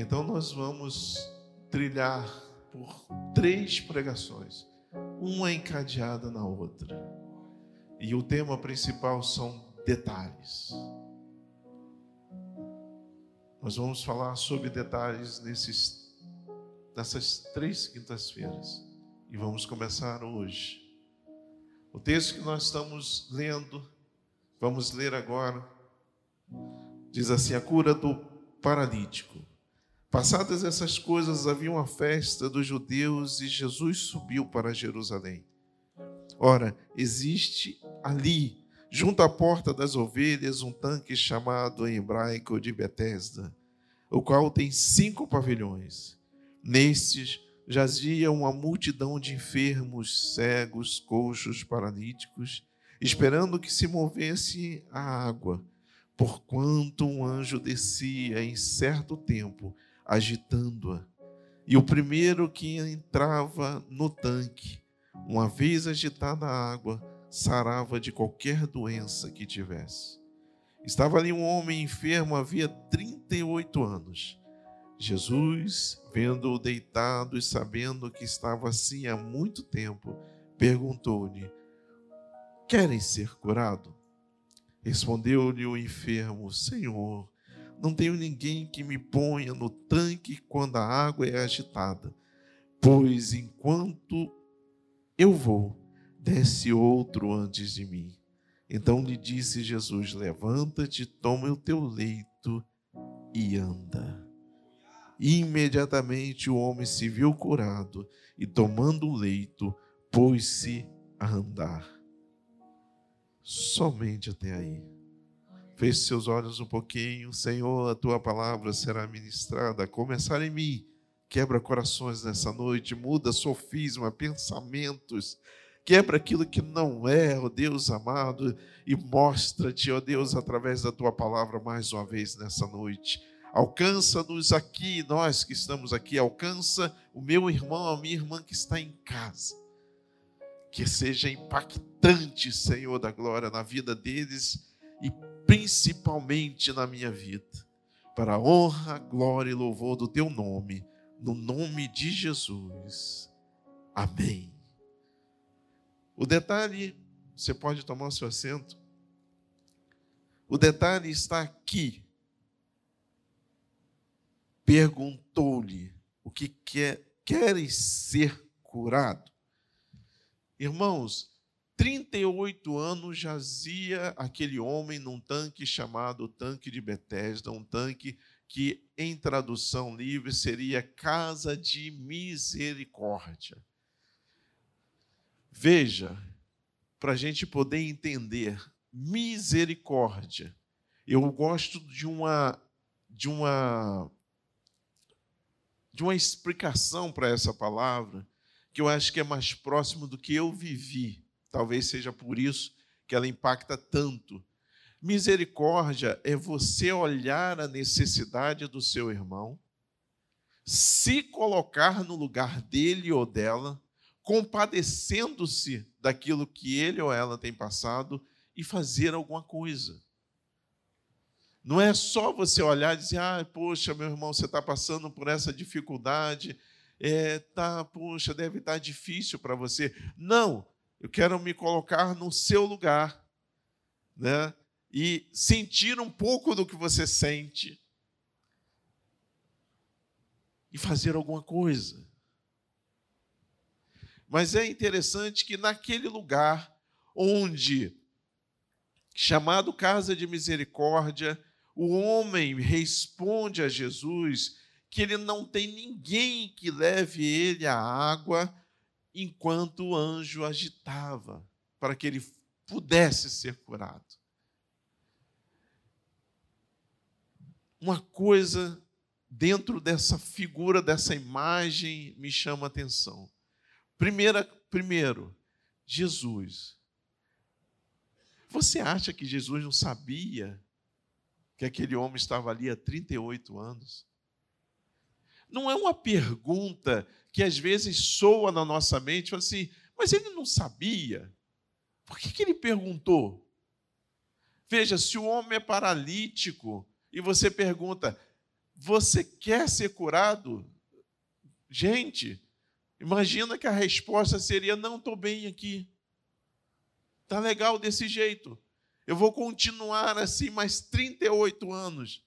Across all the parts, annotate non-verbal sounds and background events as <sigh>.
Então nós vamos trilhar por três pregações, uma encadeada na outra. E o tema principal são detalhes. Nós vamos falar sobre detalhes nesses, nessas três quintas-feiras. E vamos começar hoje. O texto que nós estamos lendo, vamos ler agora, diz assim: a cura do paralítico. Passadas essas coisas, havia uma festa dos judeus e Jesus subiu para Jerusalém. Ora, existe ali, junto à porta das ovelhas, um tanque chamado em hebraico de Betesda, o qual tem cinco pavilhões. Nestes jazia uma multidão de enfermos, cegos, coxos, paralíticos, esperando que se movesse a água, porquanto um anjo descia em certo tempo, agitando-a. E o primeiro que entrava no tanque, uma vez agitada a água, sarava de qualquer doença que tivesse. Estava ali um homem enfermo havia 38 anos. Jesus, vendo-o deitado e sabendo que estava assim há muito tempo, perguntou-lhe: Querem ser curado? Respondeu-lhe o enfermo: Senhor, não tenho ninguém que me ponha no tanque quando a água é agitada, pois enquanto eu vou, desce outro antes de mim. Então lhe disse Jesus: Levanta-te, toma o teu leito e anda. Imediatamente o homem se viu curado e, tomando o leito, pôs-se a andar. Somente até aí. Feche seus olhos um pouquinho. Senhor, a tua palavra será ministrada. Começar em mim. Quebra corações nessa noite, muda sofisma, pensamentos, quebra aquilo que não é, ó oh Deus amado, e mostra-te, ó oh Deus, através da tua palavra mais uma vez nessa noite. Alcança-nos aqui, nós que estamos aqui, alcança o meu irmão, a minha irmã que está em casa. Que seja impactante, Senhor da glória, na vida deles e principalmente na minha vida, para a honra, glória e louvor do teu nome, no nome de Jesus. Amém. O detalhe, você pode tomar o seu assento. O detalhe está aqui. Perguntou-lhe o que quer, queres ser curado. Irmãos, 38 anos jazia aquele homem num tanque chamado tanque de Betesda, um tanque que em tradução livre seria casa de misericórdia. Veja, para a gente poder entender, misericórdia. Eu gosto de uma de uma de uma explicação para essa palavra que eu acho que é mais próximo do que eu vivi Talvez seja por isso que ela impacta tanto. Misericórdia é você olhar a necessidade do seu irmão, se colocar no lugar dele ou dela, compadecendo-se daquilo que ele ou ela tem passado e fazer alguma coisa. Não é só você olhar e dizer, ah, poxa, meu irmão, você está passando por essa dificuldade, é, tá, poxa, deve estar tá difícil para você. Não, eu quero me colocar no seu lugar, né? E sentir um pouco do que você sente e fazer alguma coisa. Mas é interessante que naquele lugar onde chamado casa de misericórdia, o homem responde a Jesus que ele não tem ninguém que leve ele à água enquanto o anjo agitava para que ele pudesse ser curado. Uma coisa dentro dessa figura, dessa imagem, me chama a atenção. Primeira, primeiro, Jesus. Você acha que Jesus não sabia que aquele homem estava ali há 38 anos? Não é uma pergunta que às vezes soa na nossa mente, assim, mas ele não sabia. Por que, que ele perguntou? Veja, se o homem é paralítico e você pergunta, Você quer ser curado? Gente, imagina que a resposta seria: não estou bem aqui. Está legal desse jeito. Eu vou continuar assim mais 38 anos.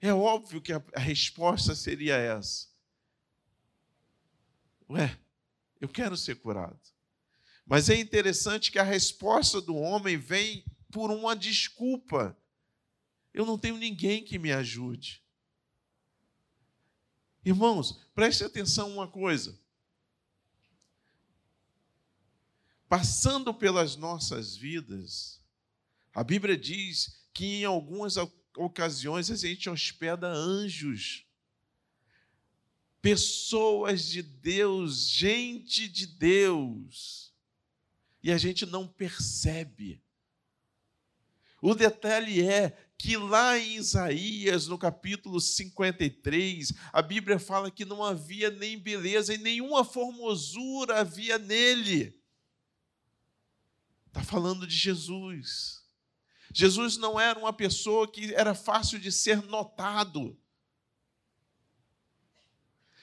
É óbvio que a, resposta seria essa. Ué, eu quero ser curado. Mas é interessante que a resposta do homem vem por uma desculpa. Eu não tenho ninguém que me ajude. Irmãos, preste atenção uma coisa. Passando pelas nossas vidas, a Bíblia diz que em algumas ocasiões a gente hospeda anjos, pessoas de Deus, gente de Deus, e a gente não percebe. O detalhe é que lá em Isaías, no capítulo 53, a Bíblia fala que não havia nem beleza e nenhuma formosura havia nele. Está falando de Jesus. Jesus não era uma pessoa que era fácil de ser notado.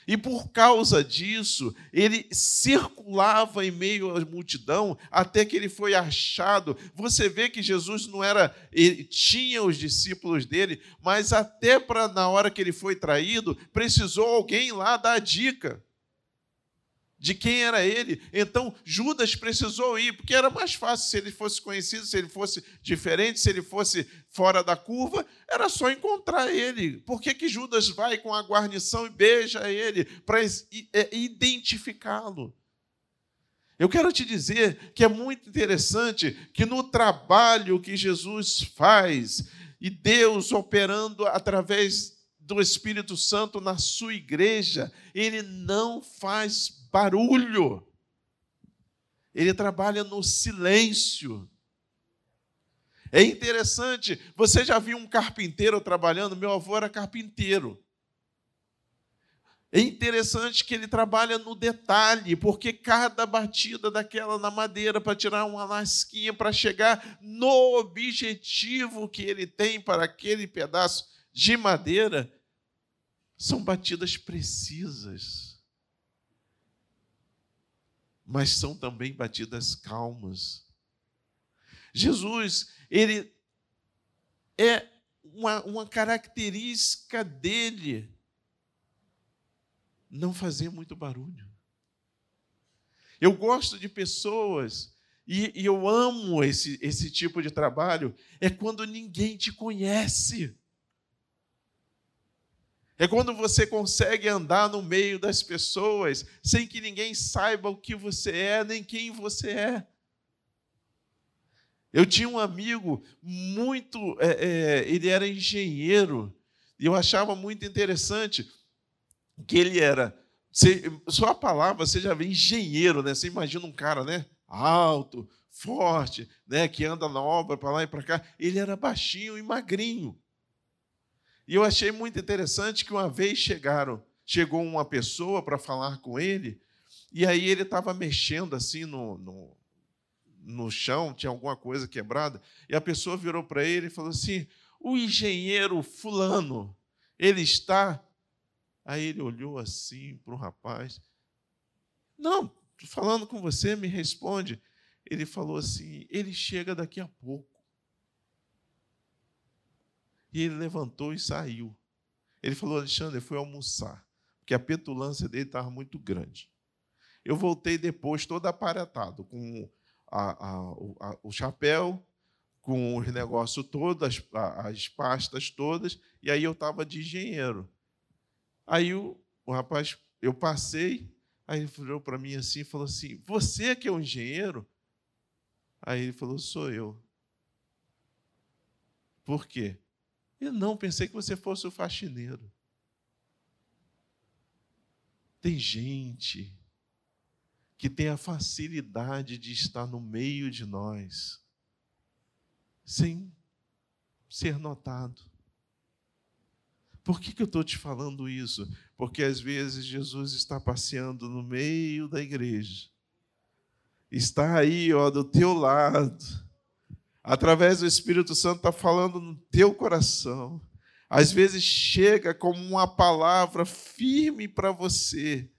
E por causa disso, ele circulava em meio à multidão até que ele foi achado. Você vê que Jesus não era, ele tinha os discípulos dele, mas até para na hora que ele foi traído, precisou alguém lá dar a dica de quem era ele. Então Judas precisou ir, porque era mais fácil se ele fosse conhecido, se ele fosse diferente, se ele fosse fora da curva, era só encontrar ele. Por que, que Judas vai com a guarnição e beija ele para é, identificá-lo? Eu quero te dizer que é muito interessante que no trabalho que Jesus faz e Deus operando através do Espírito Santo na sua igreja, ele não faz barulho. Ele trabalha no silêncio. É interessante, você já viu um carpinteiro trabalhando? Meu avô era carpinteiro. É interessante que ele trabalha no detalhe, porque cada batida daquela na madeira para tirar uma lasquinha para chegar no objetivo que ele tem para aquele pedaço de madeira são batidas precisas mas são também batidas calmas. Jesus, ele é uma, uma característica dele não fazer muito barulho. Eu gosto de pessoas e, e, eu amo esse, esse tipo de trabalho, é quando ninguém te conhece. É quando você consegue andar no meio das pessoas sem que ninguém saiba o que você é, nem quem você é. Eu tinha um amigo muito. É, é, ele era engenheiro, e eu achava muito interessante que ele era. Você, só a palavra, você já vê engenheiro, né? Você imagina um cara, né? Alto, forte, né? Que anda na obra para lá e para cá. Ele era baixinho e magrinho. E eu achei muito interessante que uma vez chegaram, chegou uma pessoa para falar com ele, e aí ele estava mexendo assim no, no, no chão, tinha alguma coisa quebrada, e a pessoa virou para ele e falou assim: O engenheiro Fulano, ele está. Aí ele olhou assim para o rapaz: Não, falando com você, me responde. Ele falou assim: Ele chega daqui a pouco. E ele levantou e saiu. Ele falou: Alexandre, fui almoçar, porque a petulância dele estava muito grande. Eu voltei depois todo aparatado, com a, a, a, o chapéu, com os negócios todos, as, as pastas todas, e aí eu estava de engenheiro. Aí o, o rapaz, eu passei, aí ele falou para mim assim, falou assim, você que é o engenheiro? Aí ele falou, sou eu. Por quê? Eu não, pensei que você fosse o faxineiro. Tem gente que tem a facilidade de estar no meio de nós, sem ser notado. Por que, que eu estou te falando isso? Porque às vezes Jesus está passeando no meio da igreja, está aí, ó, do teu lado, através do Espírito Santo, está falando no teu coração. às vezes chega como uma palavra firme para você,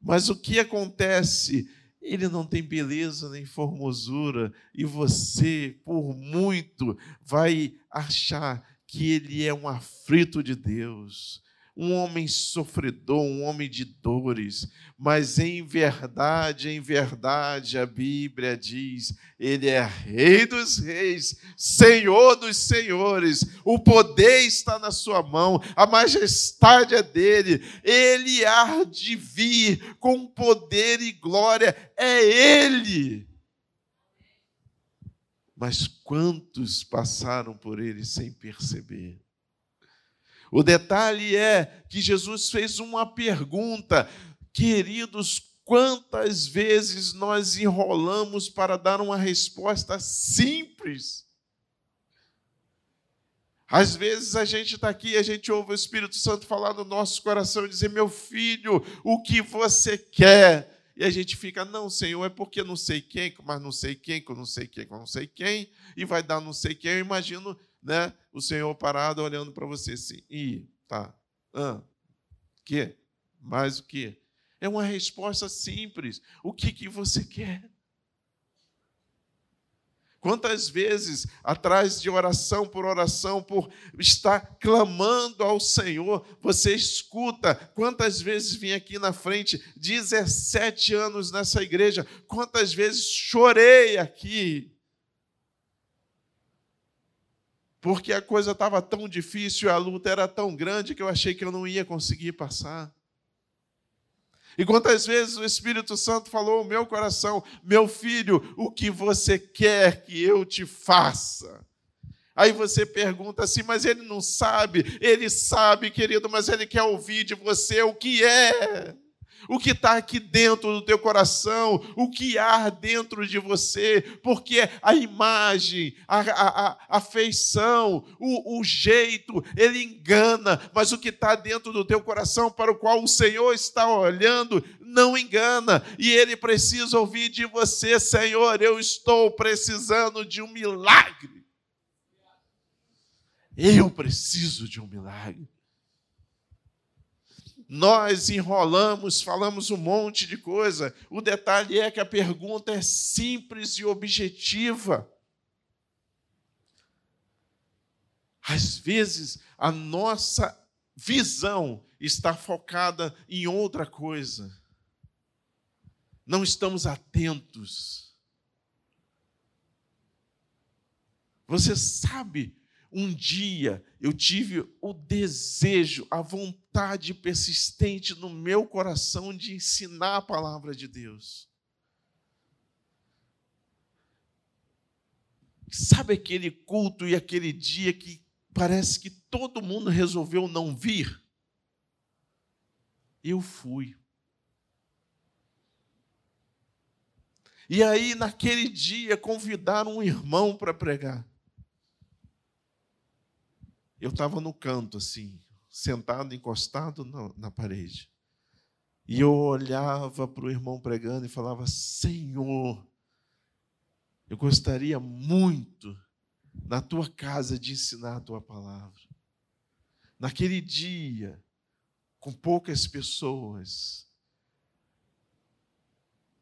mas o que acontece? Ele não tem beleza nem formosura, e você, por muito, vai achar que ele é um aflito de Deus, um homem sofredor, um homem de dores, mas em verdade, em verdade, a Bíblia diz: Ele é Rei dos Reis, Senhor dos Senhores, o poder está na Sua mão, a majestade é dele, Ele há de vir com poder e glória, é Ele. Mas quantos passaram por Ele sem perceber? O detalhe é que Jesus fez uma pergunta, queridos, quantas vezes nós enrolamos para dar uma resposta simples? Às vezes a gente está aqui, a gente ouve o Espírito Santo falar no nosso coração e dizer: Meu filho, o que você quer? E a gente fica, não, Senhor, é porque não sei quem, mas não sei quem, que não sei quem, que não sei quem, e vai dar não sei quem. Eu imagino né, o Senhor parado olhando para você assim, e tá, ah, que? Mais o que? É uma resposta simples. O que, que você quer? Quantas vezes, atrás de oração por oração, por estar clamando ao Senhor, você escuta? Quantas vezes vim aqui na frente, 17 anos nessa igreja, quantas vezes chorei aqui, porque a coisa estava tão difícil, a luta era tão grande que eu achei que eu não ia conseguir passar. E quantas vezes o Espírito Santo falou ao meu coração: meu filho, o que você quer que eu te faça? Aí você pergunta assim, mas ele não sabe. Ele sabe, querido, mas ele quer ouvir de você o que é o que está aqui dentro do teu coração, o que há dentro de você, porque a imagem, a, a, a feição, o, o jeito, ele engana, mas o que está dentro do teu coração, para o qual o Senhor está olhando, não engana, e ele precisa ouvir de você, Senhor, eu estou precisando de um milagre. Eu preciso de um milagre nós enrolamos, falamos um monte de coisa. O detalhe é que a pergunta é simples e objetiva. Às vezes, a nossa visão está focada em outra coisa. Não estamos atentos. Você sabe um dia eu tive o desejo, a vontade persistente no meu coração de ensinar a palavra de Deus. Sabe aquele culto e aquele dia que parece que todo mundo resolveu não vir? Eu fui. E aí, naquele dia, convidaram um irmão para pregar. Eu estava no canto, assim, sentado, encostado na, na parede. E eu olhava para o irmão pregando e falava: Senhor, eu gostaria muito na tua casa de ensinar a tua palavra. Naquele dia, com poucas pessoas,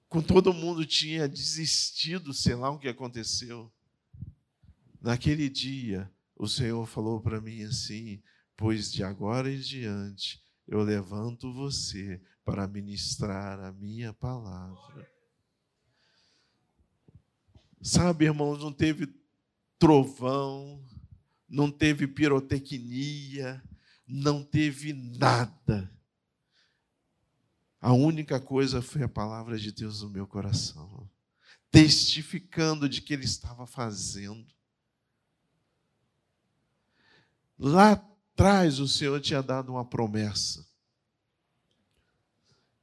com todo mundo tinha desistido, sei lá o que aconteceu. Naquele dia, o Senhor falou para mim assim: Pois de agora em diante eu levanto você para ministrar a minha palavra. Sabe, irmãos, não teve trovão, não teve pirotecnia, não teve nada. A única coisa foi a palavra de Deus no meu coração, testificando de que Ele estava fazendo. Lá atrás o Senhor tinha dado uma promessa.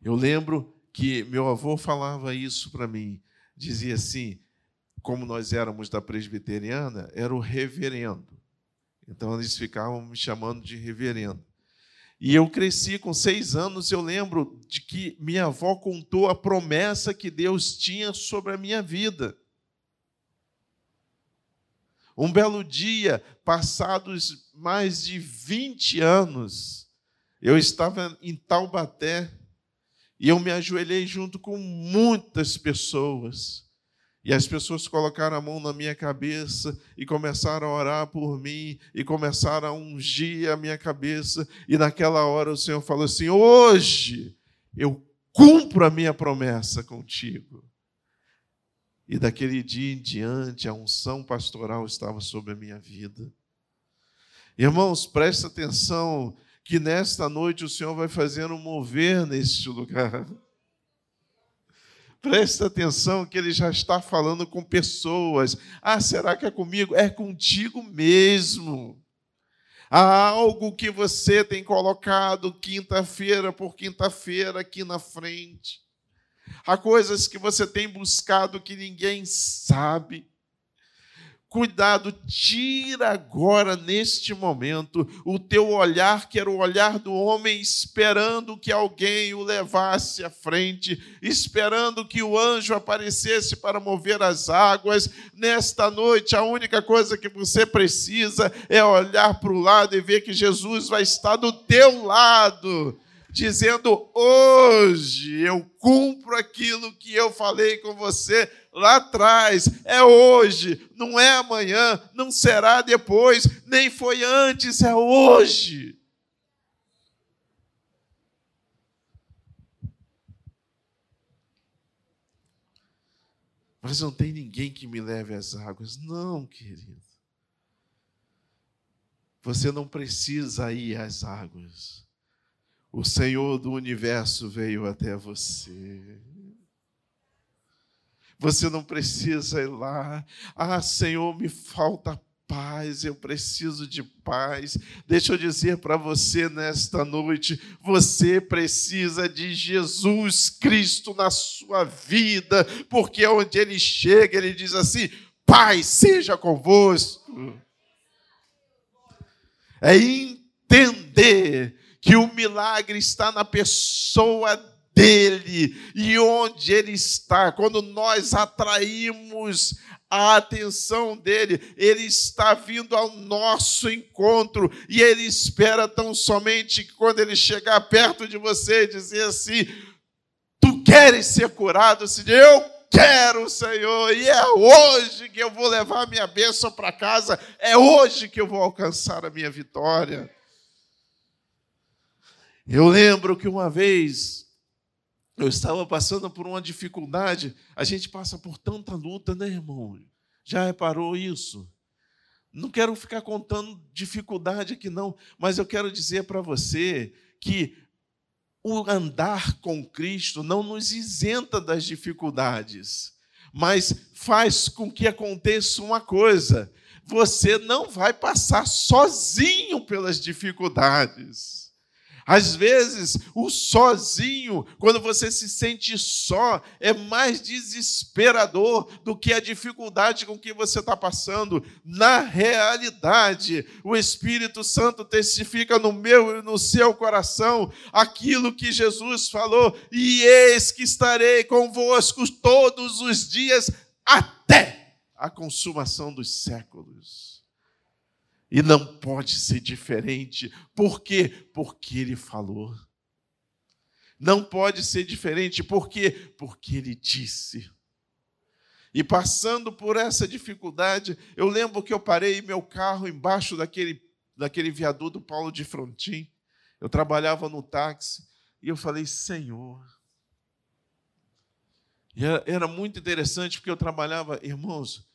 Eu lembro que meu avô falava isso para mim. Dizia assim: como nós éramos da presbiteriana, era o reverendo. Então eles ficavam me chamando de reverendo. E eu cresci com seis anos, eu lembro de que minha avó contou a promessa que Deus tinha sobre a minha vida. Um belo dia, passados mais de 20 anos, eu estava em Taubaté e eu me ajoelhei junto com muitas pessoas. E as pessoas colocaram a mão na minha cabeça e começaram a orar por mim e começaram a ungir a minha cabeça. E naquela hora o Senhor falou assim: Hoje eu cumpro a minha promessa contigo. E daquele dia em diante, a unção pastoral estava sobre a minha vida. Irmãos, presta atenção que nesta noite o Senhor vai fazer um mover neste lugar. Presta atenção que ele já está falando com pessoas. Ah, será que é comigo? É contigo mesmo. Há algo que você tem colocado quinta-feira por quinta-feira aqui na frente. Há coisas que você tem buscado que ninguém sabe. Cuidado, tira agora, neste momento, o teu olhar, que era o olhar do homem, esperando que alguém o levasse à frente, esperando que o anjo aparecesse para mover as águas. Nesta noite, a única coisa que você precisa é olhar para o lado e ver que Jesus vai estar do teu lado dizendo: hoje eu cumpro aquilo que eu falei com você lá atrás. É hoje, não é amanhã, não será depois, nem foi antes, é hoje. Mas não tem ninguém que me leve às águas. Não, querido. Você não precisa ir às águas. O Senhor do universo veio até você. Você não precisa ir lá. Ah, Senhor, me falta paz, eu preciso de paz. Deixa eu dizer para você nesta noite: você precisa de Jesus Cristo na sua vida, porque onde ele chega, ele diz assim: Pai, seja convosco. É entender que o milagre está na pessoa dele e onde ele está. Quando nós atraímos a atenção dele, ele está vindo ao nosso encontro e ele espera tão somente que quando ele chegar perto de você dizer assim: Tu queres ser curado? Se eu quero, Senhor, e é hoje que eu vou levar minha bênção para casa, é hoje que eu vou alcançar a minha vitória. Eu lembro que uma vez eu estava passando por uma dificuldade. A gente passa por tanta luta, né, irmão? Já reparou isso? Não quero ficar contando dificuldade aqui, não, mas eu quero dizer para você que o andar com Cristo não nos isenta das dificuldades, mas faz com que aconteça uma coisa: você não vai passar sozinho pelas dificuldades. Às vezes, o sozinho, quando você se sente só, é mais desesperador do que a dificuldade com que você está passando. Na realidade, o Espírito Santo testifica no meu e no seu coração aquilo que Jesus falou: e eis que estarei convosco todos os dias até a consumação dos séculos. E não pode ser diferente. Por quê? Porque ele falou. Não pode ser diferente. Por quê? Porque ele disse. E passando por essa dificuldade, eu lembro que eu parei meu carro embaixo daquele, daquele viaduto Paulo de Frontin. Eu trabalhava no táxi e eu falei, Senhor. E era, era muito interessante porque eu trabalhava, irmãos,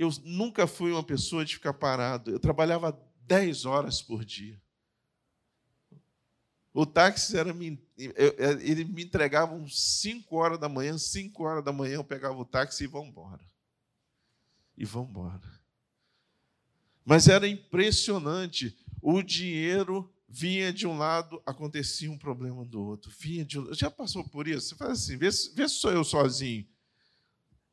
eu nunca fui uma pessoa de ficar parado. Eu trabalhava 10 horas por dia. O táxi era ele me entregava uns 5 horas da manhã, 5 horas da manhã eu pegava o táxi e vamos embora. E vamos embora. Mas era impressionante. O dinheiro vinha de um lado, acontecia um problema do outro. Vinha de um... Já passou por isso? Você faz assim, vê se sou eu sozinho.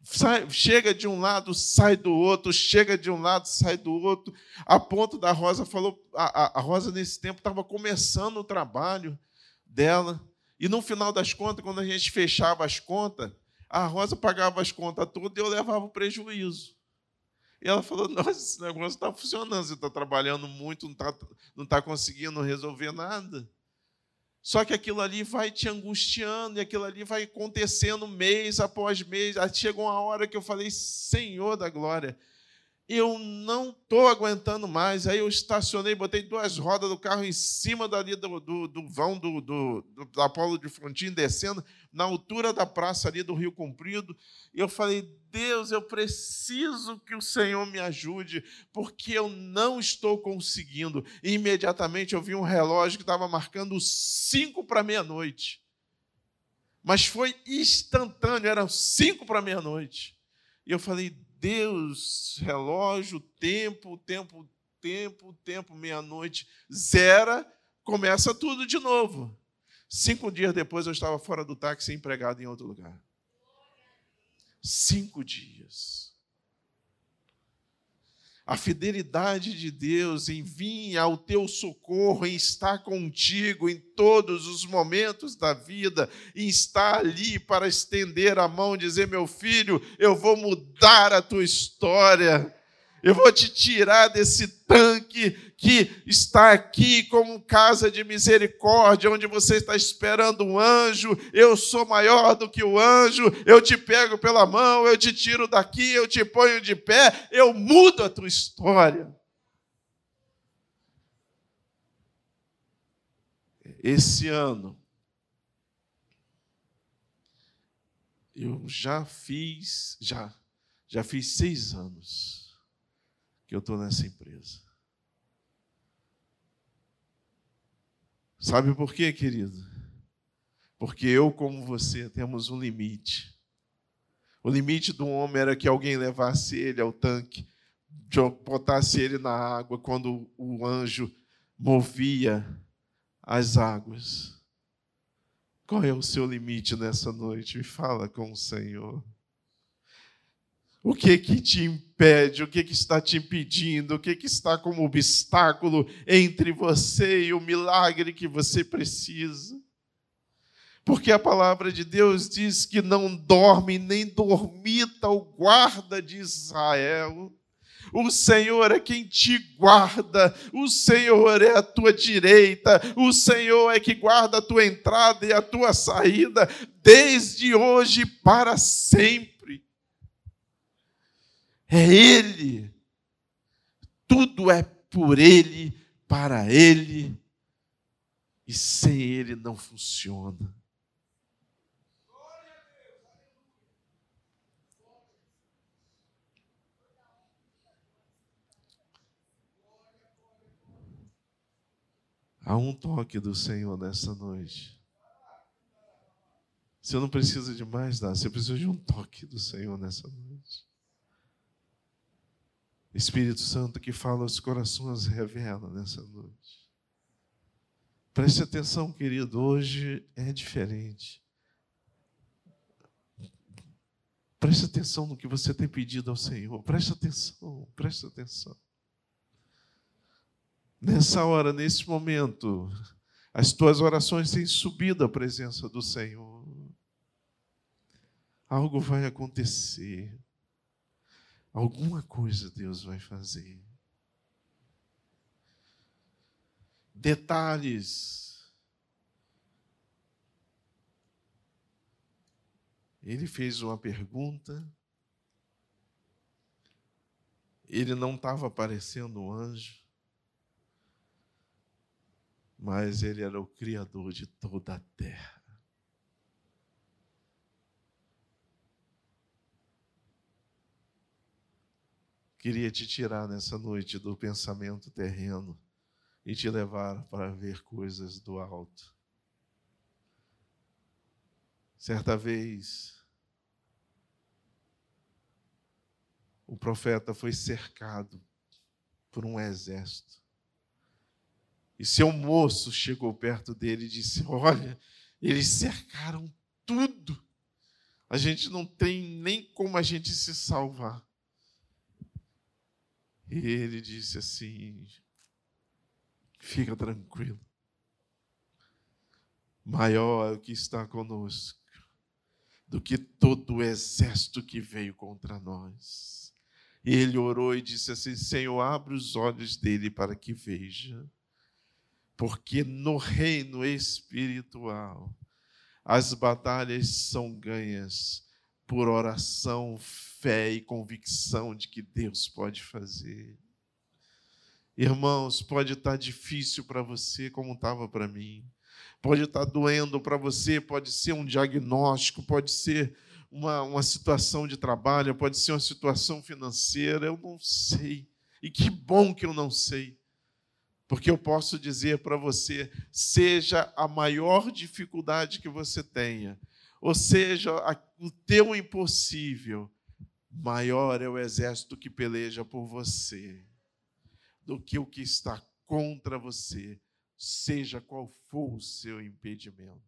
Sai, chega de um lado, sai do outro, chega de um lado, sai do outro. A ponto da Rosa falou, a, a Rosa nesse tempo estava começando o trabalho dela. E no final das contas, quando a gente fechava as contas, a Rosa pagava as contas todas e eu levava o prejuízo. E ela falou: <laughs> Nossa, esse negócio está funcionando, você está trabalhando muito, não está não tá conseguindo resolver nada. Só que aquilo ali vai te angustiando, e aquilo ali vai acontecendo mês após mês. Aí chegou uma hora que eu falei: Senhor da glória, eu não estou aguentando mais. Aí eu estacionei, botei duas rodas do carro em cima dali do, do, do vão do, do, do, Apolo de Frontin, descendo na altura da praça ali do Rio Comprido. E eu falei, Deus, eu preciso que o Senhor me ajude, porque eu não estou conseguindo. E imediatamente eu vi um relógio que estava marcando cinco para meia-noite. Mas foi instantâneo, eram cinco para meia-noite. E eu falei, Deus, relógio, tempo, tempo, tempo, tempo, meia-noite, zera, começa tudo de novo. Cinco dias depois eu estava fora do táxi empregado em outro lugar. Cinco dias. A fidelidade de Deus em vir ao teu socorro, em estar contigo em todos os momentos da vida, em estar ali para estender a mão, dizer: meu filho, eu vou mudar a tua história. Eu vou te tirar desse tanque que está aqui como casa de misericórdia, onde você está esperando um anjo. Eu sou maior do que o anjo. Eu te pego pela mão, eu te tiro daqui, eu te ponho de pé, eu mudo a tua história. Esse ano, eu já fiz, já, já fiz seis anos que eu estou nessa empresa. Sabe por quê, querido? Porque eu, como você, temos um limite. O limite do homem era que alguém levasse ele ao tanque, botasse ele na água quando o anjo movia as águas. Qual é o seu limite nessa noite? Me fala com o Senhor. O que que te impede? O que que está te impedindo? O que que está como obstáculo entre você e o milagre que você precisa? Porque a palavra de Deus diz que não dorme nem dormita o guarda de Israel. O Senhor é quem te guarda, o Senhor é a tua direita, o Senhor é que guarda a tua entrada e a tua saída, desde hoje para sempre. É Ele. Tudo é por Ele, para Ele. E sem Ele não funciona. Há um toque do Senhor nessa noite. Você não precisa de mais nada, você precisa de um toque do Senhor nessa noite. Espírito Santo que fala aos corações, revela nessa noite. Preste atenção, querido, hoje é diferente. Preste atenção no que você tem pedido ao Senhor. Preste atenção, preste atenção. Nessa hora, nesse momento, as tuas orações têm subido à presença do Senhor. Algo vai acontecer. Alguma coisa Deus vai fazer. Detalhes. Ele fez uma pergunta. Ele não estava aparecendo um anjo, mas ele era o Criador de toda a terra. Queria te tirar nessa noite do pensamento terreno e te levar para ver coisas do alto. Certa vez, o profeta foi cercado por um exército. E seu moço chegou perto dele e disse: Olha, eles cercaram tudo. A gente não tem nem como a gente se salvar. E ele disse assim: fica tranquilo. Maior é o que está conosco do que todo o exército que veio contra nós. E ele orou e disse assim: Senhor, abre os olhos dele para que veja. Porque no reino espiritual, as batalhas são ganhas por oração, fé e convicção de que Deus pode fazer. Irmãos, pode estar difícil para você, como estava para mim. Pode estar doendo para você, pode ser um diagnóstico, pode ser uma, uma situação de trabalho, pode ser uma situação financeira, eu não sei. E que bom que eu não sei. Porque eu posso dizer para você, seja a maior dificuldade que você tenha, ou seja, o teu impossível, maior é o exército que peleja por você do que o que está contra você, seja qual for o seu impedimento.